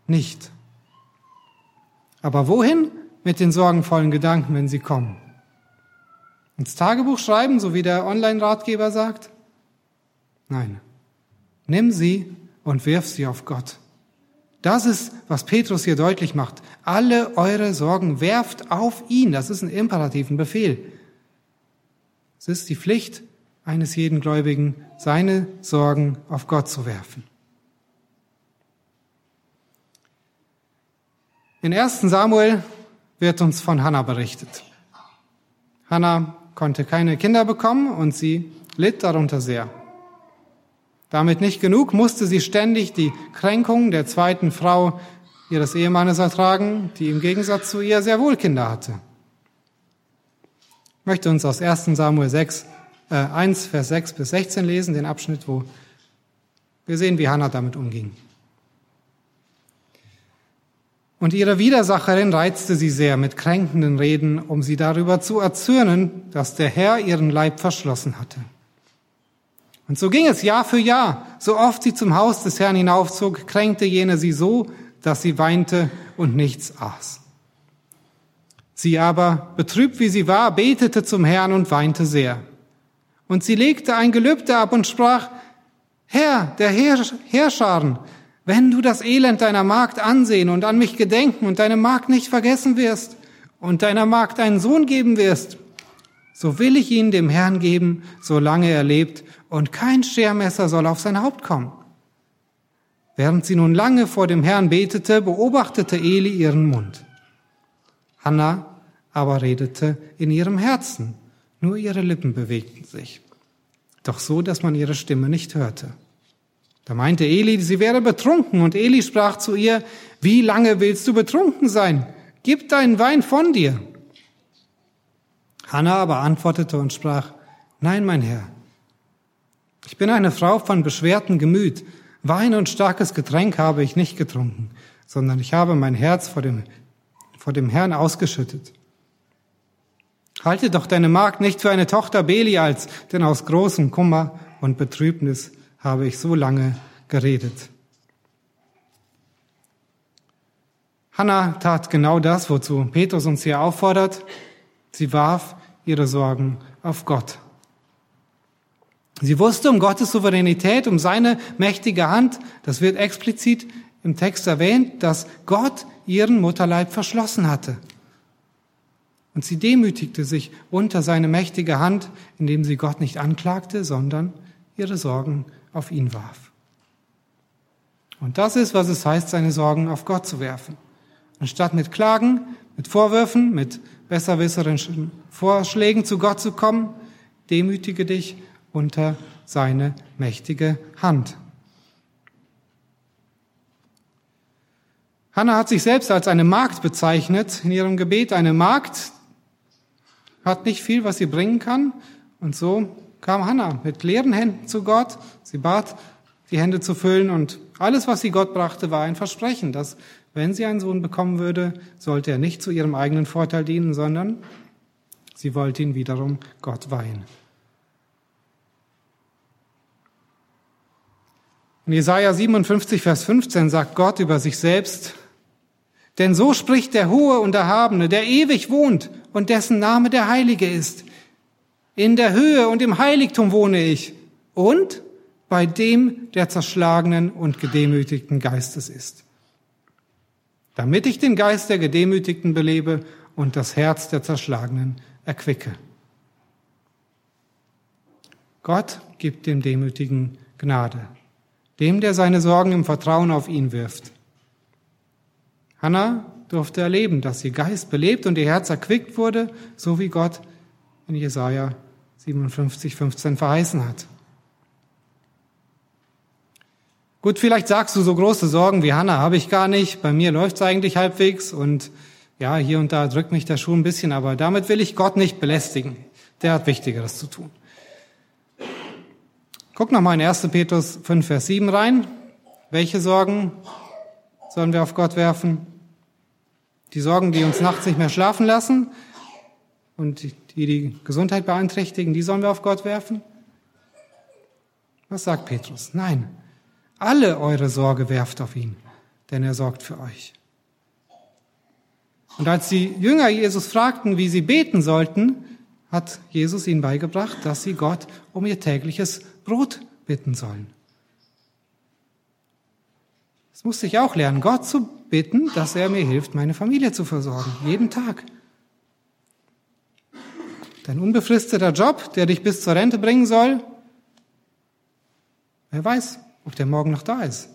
Speaker 2: nicht. Aber wohin mit den sorgenvollen Gedanken, wenn sie kommen? Ins Tagebuch schreiben, so wie der Online-Ratgeber sagt? Nein. Nimm sie und wirf sie auf Gott. Das ist, was Petrus hier deutlich macht. Alle eure Sorgen werft auf ihn. Das ist ein imperativen Befehl. Es ist die Pflicht eines jeden Gläubigen, seine Sorgen auf Gott zu werfen. In 1 Samuel wird uns von Hannah berichtet. Hannah konnte keine Kinder bekommen und sie litt darunter sehr. Damit nicht genug, musste sie ständig die Kränkung der zweiten Frau ihres Ehemannes ertragen, die im Gegensatz zu ihr sehr wohl Kinder hatte. Ich möchte uns aus 1 Samuel 6, äh, 1, Vers 6 bis 16 lesen, den Abschnitt, wo wir sehen, wie Hannah damit umging. Und ihre Widersacherin reizte sie sehr mit kränkenden Reden, um sie darüber zu erzürnen, dass der Herr ihren Leib verschlossen hatte. Und so ging es Jahr für Jahr. So oft sie zum Haus des Herrn hinaufzog, kränkte jene sie so, dass sie weinte und nichts aß. Sie aber, betrübt wie sie war, betete zum Herrn und weinte sehr. Und sie legte ein Gelübde ab und sprach, Herr, der Herrscharen, wenn du das Elend deiner Magd ansehen und an mich gedenken und deine Magd nicht vergessen wirst und deiner Magd einen Sohn geben wirst, so will ich ihn dem Herrn geben, solange er lebt, und kein Schermesser soll auf sein Haupt kommen. Während sie nun lange vor dem Herrn betete, beobachtete Eli ihren Mund. Hannah aber redete in ihrem Herzen, nur ihre Lippen bewegten sich, doch so, dass man ihre Stimme nicht hörte. Da meinte Eli, sie wäre betrunken, und Eli sprach zu ihr, wie lange willst du betrunken sein? Gib deinen Wein von dir. Hannah aber antwortete und sprach, Nein, mein Herr, ich bin eine Frau von beschwertem Gemüt. Wein und starkes Getränk habe ich nicht getrunken, sondern ich habe mein Herz vor dem, vor dem Herrn ausgeschüttet. Halte doch deine Magd nicht für eine Tochter Belials, denn aus großem Kummer und Betrübnis habe ich so lange geredet. Hannah tat genau das, wozu Petrus uns hier auffordert. Sie warf ihre Sorgen auf Gott. Sie wusste um Gottes Souveränität, um seine mächtige Hand. Das wird explizit im Text erwähnt, dass Gott ihren Mutterleib verschlossen hatte. Und sie demütigte sich unter seine mächtige Hand, indem sie Gott nicht anklagte, sondern ihre Sorgen auf ihn warf. Und das ist, was es heißt, seine Sorgen auf Gott zu werfen. Anstatt mit Klagen, mit Vorwürfen, mit besserwisserischen Vorschlägen zu Gott zu kommen, demütige dich unter seine mächtige Hand. Hannah hat sich selbst als eine Magd bezeichnet in ihrem Gebet. Eine Magd hat nicht viel, was sie bringen kann. Und so kam Hannah mit leeren Händen zu Gott. Sie bat die Hände zu füllen und alles, was sie Gott brachte, war ein Versprechen, dass wenn sie einen Sohn bekommen würde, sollte er nicht zu ihrem eigenen Vorteil dienen, sondern sie wollte ihn wiederum Gott weihen. In Jesaja 57, Vers 15 sagt Gott über sich selbst, denn so spricht der Hohe und Erhabene, der ewig wohnt und dessen Name der Heilige ist. In der Höhe und im Heiligtum wohne ich und bei dem der zerschlagenen und gedemütigten Geistes ist. Damit ich den Geist der Gedemütigten belebe und das Herz der Zerschlagenen erquicke. Gott gibt dem Demütigen Gnade, dem, der seine Sorgen im Vertrauen auf ihn wirft. Hannah durfte erleben, dass ihr Geist belebt und ihr Herz erquickt wurde, so wie Gott in Jesaja 57, 15 verheißen hat. Gut, vielleicht sagst du, so große Sorgen wie Hannah habe ich gar nicht. Bei mir läuft es eigentlich halbwegs und ja, hier und da drückt mich der Schuh ein bisschen, aber damit will ich Gott nicht belästigen. Der hat Wichtigeres zu tun. Guck noch mal in 1. Petrus 5, Vers 7 rein. Welche Sorgen sollen wir auf Gott werfen? Die Sorgen, die uns nachts nicht mehr schlafen lassen und die die Gesundheit beeinträchtigen, die sollen wir auf Gott werfen? Was sagt Petrus? Nein, alle eure Sorge werft auf ihn, denn er sorgt für euch. Und als die Jünger Jesus fragten, wie sie beten sollten, hat Jesus ihnen beigebracht, dass sie Gott um ihr tägliches Brot bitten sollen. Das musste ich auch lernen, Gott zu bitten, dass er mir hilft, meine Familie zu versorgen, jeden Tag. Dein unbefristeter Job, der dich bis zur Rente bringen soll, wer weiß, ob der morgen noch da ist.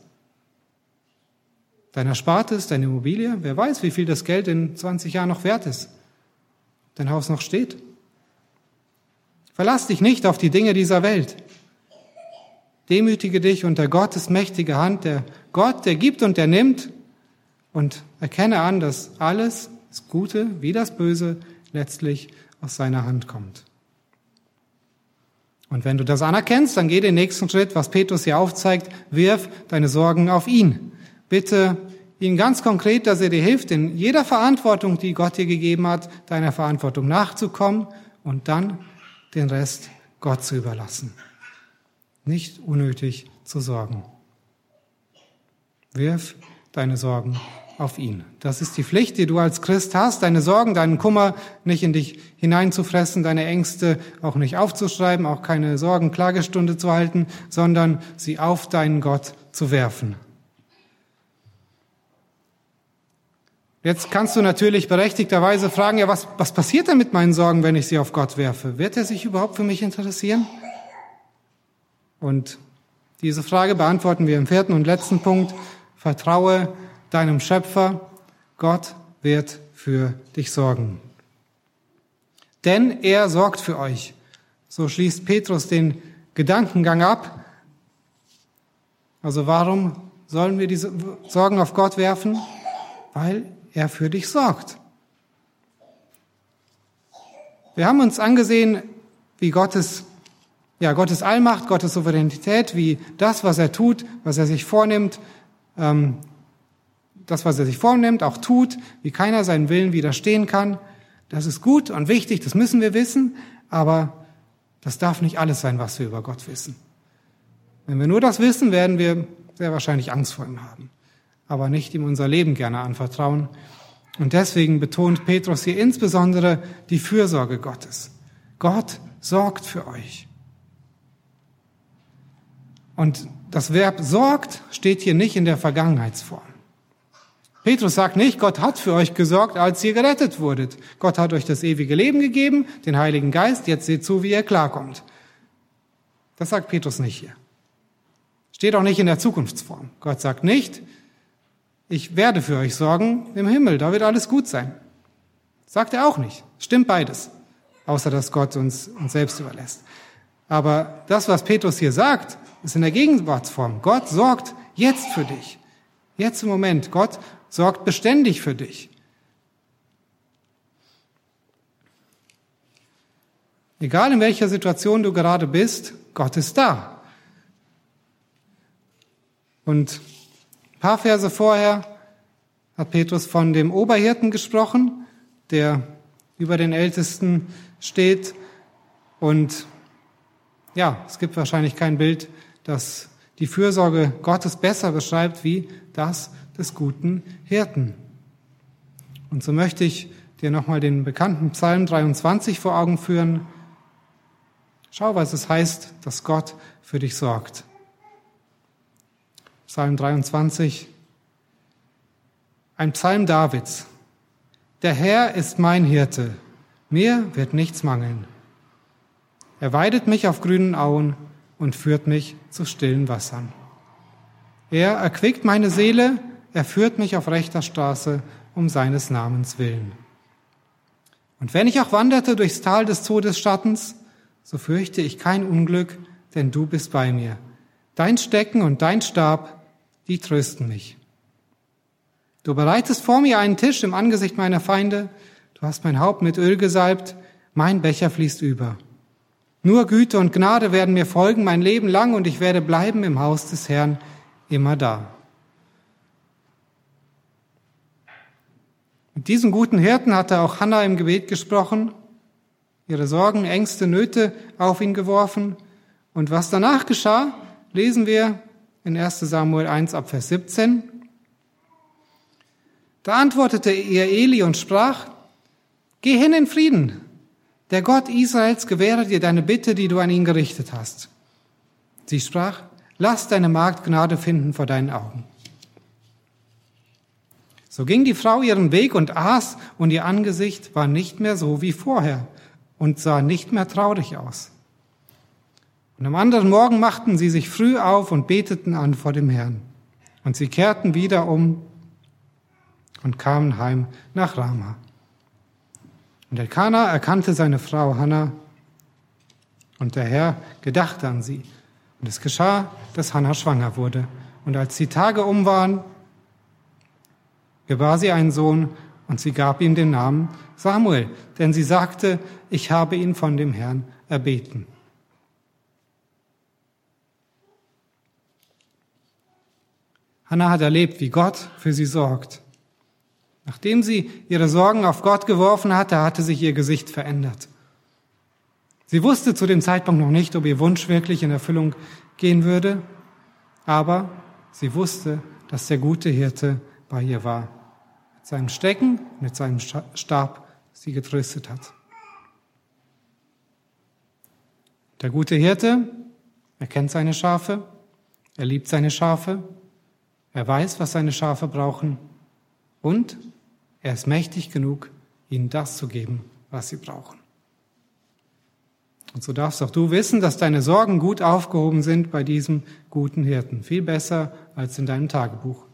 Speaker 2: Dein Erspartes, deine Immobilie, wer weiß, wie viel das Geld in 20 Jahren noch wert ist. Dein Haus noch steht. Verlass dich nicht auf die Dinge dieser Welt. Demütige dich unter Gottes mächtige Hand, der Gott, der gibt und der nimmt, und erkenne an, dass alles, das Gute wie das Böse, letztlich aus seiner Hand kommt. Und wenn du das anerkennst, dann geh den nächsten Schritt, was Petrus hier aufzeigt, wirf deine Sorgen auf ihn. Bitte ihn ganz konkret, dass er dir hilft, in jeder Verantwortung, die Gott dir gegeben hat, deiner Verantwortung nachzukommen und dann den Rest Gott zu überlassen nicht unnötig zu sorgen. Wirf deine Sorgen auf ihn. Das ist die Pflicht, die du als Christ hast, deine Sorgen, deinen Kummer nicht in dich hineinzufressen, deine Ängste auch nicht aufzuschreiben, auch keine Sorgenklagestunde zu halten, sondern sie auf deinen Gott zu werfen. Jetzt kannst du natürlich berechtigterweise fragen, ja, was, was passiert denn mit meinen Sorgen, wenn ich sie auf Gott werfe? Wird er sich überhaupt für mich interessieren? Und diese Frage beantworten wir im vierten und letzten Punkt. Vertraue deinem Schöpfer. Gott wird für dich sorgen. Denn er sorgt für euch. So schließt Petrus den Gedankengang ab. Also warum sollen wir diese Sorgen auf Gott werfen? Weil er für dich sorgt. Wir haben uns angesehen, wie Gottes ja, Gottes Allmacht, Gottes Souveränität, wie das, was er tut, was er sich vornimmt, ähm, das, was er sich vornimmt, auch tut, wie keiner seinen Willen widerstehen kann. Das ist gut und wichtig, das müssen wir wissen, aber das darf nicht alles sein, was wir über Gott wissen. Wenn wir nur das wissen, werden wir sehr wahrscheinlich Angst vor ihm haben, aber nicht ihm unser Leben gerne anvertrauen. Und deswegen betont Petrus hier insbesondere die Fürsorge Gottes. Gott sorgt für euch. Und das Verb sorgt steht hier nicht in der Vergangenheitsform. Petrus sagt nicht, Gott hat für euch gesorgt, als ihr gerettet wurdet. Gott hat euch das ewige Leben gegeben, den Heiligen Geist, jetzt seht zu, wie ihr klarkommt. Das sagt Petrus nicht hier. Steht auch nicht in der Zukunftsform. Gott sagt nicht, ich werde für euch sorgen im Himmel, da wird alles gut sein. Sagt er auch nicht. Stimmt beides. Außer dass Gott uns, uns selbst überlässt. Aber das, was Petrus hier sagt, ist in der Gegenwartsform. Gott sorgt jetzt für dich. Jetzt im Moment. Gott sorgt beständig für dich. Egal in welcher Situation du gerade bist, Gott ist da. Und ein paar Verse vorher hat Petrus von dem Oberhirten gesprochen, der über den Ältesten steht. Und ja, es gibt wahrscheinlich kein Bild, das die Fürsorge Gottes besser beschreibt wie das des guten Hirten. Und so möchte ich dir nochmal den bekannten Psalm 23 vor Augen führen. Schau, was es heißt, dass Gott für dich sorgt. Psalm 23, ein Psalm Davids. Der Herr ist mein Hirte, mir wird nichts mangeln. Er weidet mich auf grünen Auen und führt mich zu stillen Wassern. Er erquickt meine Seele, er führt mich auf rechter Straße um seines Namens willen. Und wenn ich auch wanderte durchs Tal des Todesschattens, so fürchte ich kein Unglück, denn du bist bei mir. Dein Stecken und dein Stab, die trösten mich. Du bereitest vor mir einen Tisch im Angesicht meiner Feinde, du hast mein Haupt mit Öl gesalbt, mein Becher fließt über. Nur Güte und Gnade werden mir folgen mein Leben lang und ich werde bleiben im Haus des Herrn immer da. Mit diesem guten Hirten hatte auch Hannah im Gebet gesprochen, ihre Sorgen, Ängste, Nöte auf ihn geworfen. Und was danach geschah, lesen wir in 1 Samuel 1 ab Vers 17. Da antwortete ihr Eli und sprach, Geh hin in Frieden, der Gott Israels gewähre dir deine Bitte, die du an ihn gerichtet hast. Sie sprach, lass deine Magd Gnade finden vor deinen Augen. So ging die Frau ihren Weg und aß, und ihr Angesicht war nicht mehr so wie vorher und sah nicht mehr traurig aus. Und am anderen Morgen machten sie sich früh auf und beteten an vor dem Herrn. Und sie kehrten wieder um und kamen heim nach Rama. Und Elkanah erkannte seine Frau Hannah und der Herr gedachte an sie. Und es geschah, dass Hannah schwanger wurde. Und als die Tage um waren, gebar sie einen Sohn und sie gab ihm den Namen Samuel, denn sie sagte, ich habe ihn von dem Herrn erbeten. Hannah hat erlebt, wie Gott für sie sorgt. Nachdem sie ihre Sorgen auf Gott geworfen hatte, hatte sich ihr Gesicht verändert. Sie wusste zu dem Zeitpunkt noch nicht, ob ihr Wunsch wirklich in Erfüllung gehen würde, aber sie wusste, dass der gute Hirte bei ihr war. Seinem Stecken, mit seinem Stab sie getröstet hat. Der gute Hirte, er kennt seine Schafe, er liebt seine Schafe, er weiß, was seine Schafe brauchen und er ist mächtig genug, ihnen das zu geben, was sie brauchen. Und so darfst auch du wissen, dass deine Sorgen gut aufgehoben sind bei diesem guten Hirten. Viel besser als in deinem Tagebuch.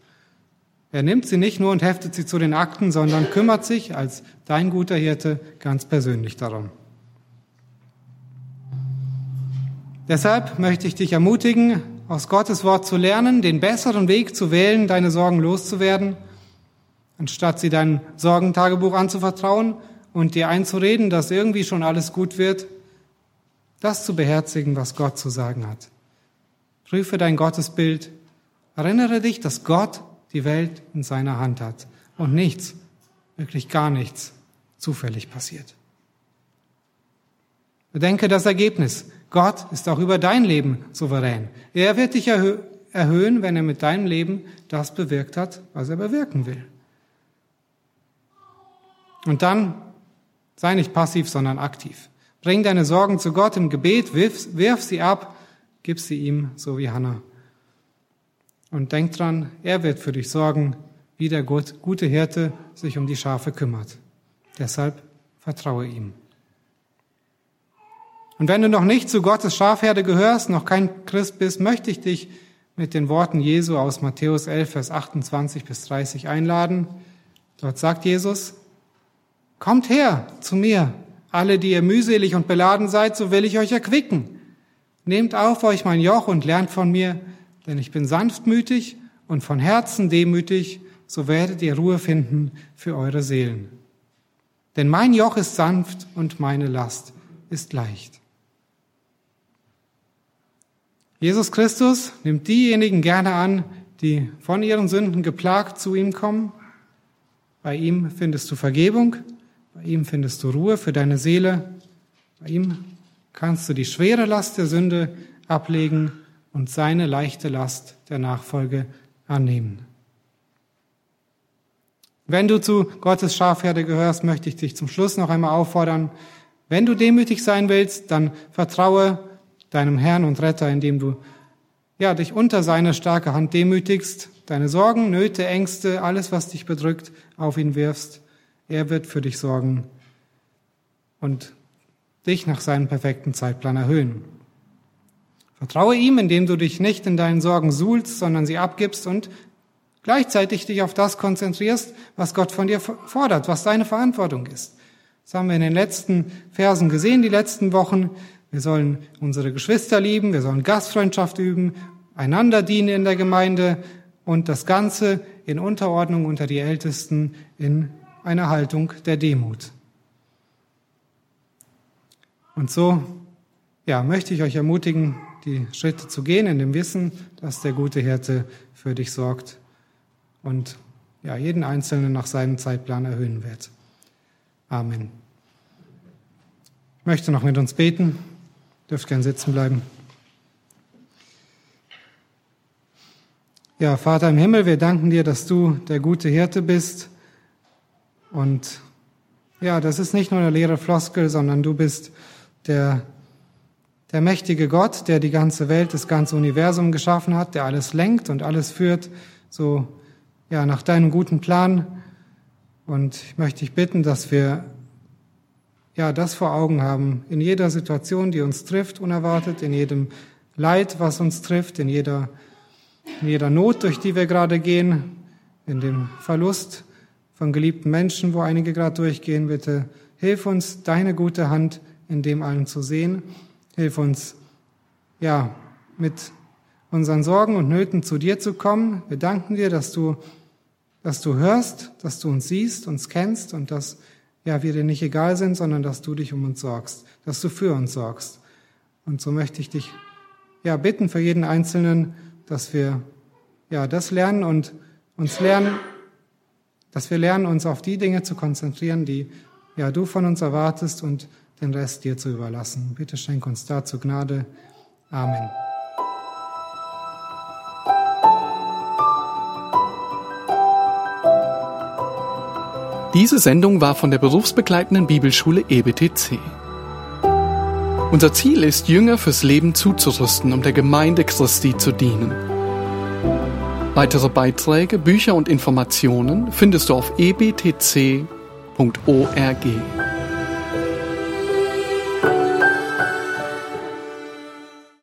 Speaker 2: Er nimmt sie nicht nur und heftet sie zu den Akten, sondern kümmert sich als dein guter Hirte ganz persönlich darum. Deshalb möchte ich dich ermutigen, aus Gottes Wort zu lernen, den besseren Weg zu wählen, deine Sorgen loszuwerden – anstatt sie dein Sorgentagebuch anzuvertrauen und dir einzureden, dass irgendwie schon alles gut wird, das zu beherzigen, was Gott zu sagen hat. Prüfe dein Gottesbild. Erinnere dich, dass Gott die Welt in seiner Hand hat und nichts, wirklich gar nichts, zufällig passiert. Bedenke das Ergebnis. Gott ist auch über dein Leben souverän. Er wird dich erhö erhöhen, wenn er mit deinem Leben das bewirkt hat, was er bewirken will. Und dann sei nicht passiv, sondern aktiv. Bring deine Sorgen zu Gott im Gebet, wirf, wirf sie ab, gib sie ihm, so wie Hannah. Und denk dran, er wird für dich sorgen, wie der gute Hirte sich um die Schafe kümmert. Deshalb vertraue ihm. Und wenn du noch nicht zu Gottes Schafherde gehörst, noch kein Christ bist, möchte ich dich mit den Worten Jesu aus Matthäus 11, Vers 28 bis 30 einladen. Dort sagt Jesus, Kommt her zu mir, alle, die ihr mühselig und beladen seid, so will ich euch erquicken. Nehmt auf euch mein Joch und lernt von mir, denn ich bin sanftmütig und von Herzen demütig, so werdet ihr Ruhe finden für eure Seelen. Denn mein Joch ist sanft und meine Last ist leicht. Jesus Christus nimmt diejenigen gerne an, die von ihren Sünden geplagt zu ihm kommen. Bei ihm findest du Vergebung, bei ihm findest du Ruhe für deine Seele, bei ihm kannst du die schwere Last der Sünde ablegen und seine leichte Last der Nachfolge annehmen. Wenn du zu Gottes Schafherde gehörst, möchte ich dich zum Schluss noch einmal auffordern, wenn du demütig sein willst, dann vertraue deinem Herrn und Retter, indem du ja, dich unter seine starke Hand demütigst, deine Sorgen, Nöte, Ängste, alles, was dich bedrückt, auf ihn wirfst. Er wird für dich sorgen und dich nach seinem perfekten Zeitplan erhöhen. Vertraue ihm, indem du dich nicht in deinen Sorgen suhlst, sondern sie abgibst und gleichzeitig dich auf das konzentrierst, was Gott von dir fordert, was deine Verantwortung ist. Das haben wir in den letzten Versen gesehen, die letzten Wochen. Wir sollen unsere Geschwister lieben, wir sollen Gastfreundschaft üben, einander dienen in der Gemeinde und das Ganze in Unterordnung unter die Ältesten in einer Haltung der Demut. Und so, ja, möchte ich euch ermutigen, die Schritte zu gehen in dem Wissen, dass der gute Hirte für dich sorgt und ja, jeden Einzelnen nach seinem Zeitplan erhöhen wird. Amen. Ich möchte noch mit uns beten. Dürft gern sitzen bleiben. Ja, Vater im Himmel, wir danken dir, dass du der gute Hirte bist. Und ja, das ist nicht nur eine leere Floskel, sondern du bist der, der mächtige Gott, der die ganze Welt, das ganze Universum geschaffen hat, der alles lenkt und alles führt, so, ja, nach deinem guten Plan. Und ich möchte dich bitten, dass wir, ja, das vor Augen haben, in jeder Situation, die uns trifft, unerwartet, in jedem Leid, was uns trifft, in jeder, in jeder Not, durch die wir gerade gehen, in dem Verlust von geliebten Menschen, wo einige gerade durchgehen, bitte hilf uns, deine gute Hand in dem allen zu sehen. Hilf uns, ja, mit unseren Sorgen und Nöten zu dir zu kommen. Wir danken dir, dass du, dass du hörst, dass du uns siehst, uns kennst und dass, ja, wir dir nicht egal sind, sondern dass du dich um uns sorgst, dass du für uns sorgst. Und so möchte ich dich, ja, bitten für jeden Einzelnen, dass wir, ja, das lernen und uns lernen, dass wir lernen, uns auf die Dinge zu konzentrieren, die, ja, du von uns erwartest und den Rest dir zu überlassen. Bitte schenk uns dazu Gnade. Amen.
Speaker 1: Diese Sendung war von der berufsbegleitenden Bibelschule EBTC. Unser Ziel ist, Jünger fürs Leben zuzurüsten, um der Gemeinde Christi zu dienen. Weitere Beiträge, Bücher und Informationen findest du auf ebtc.org.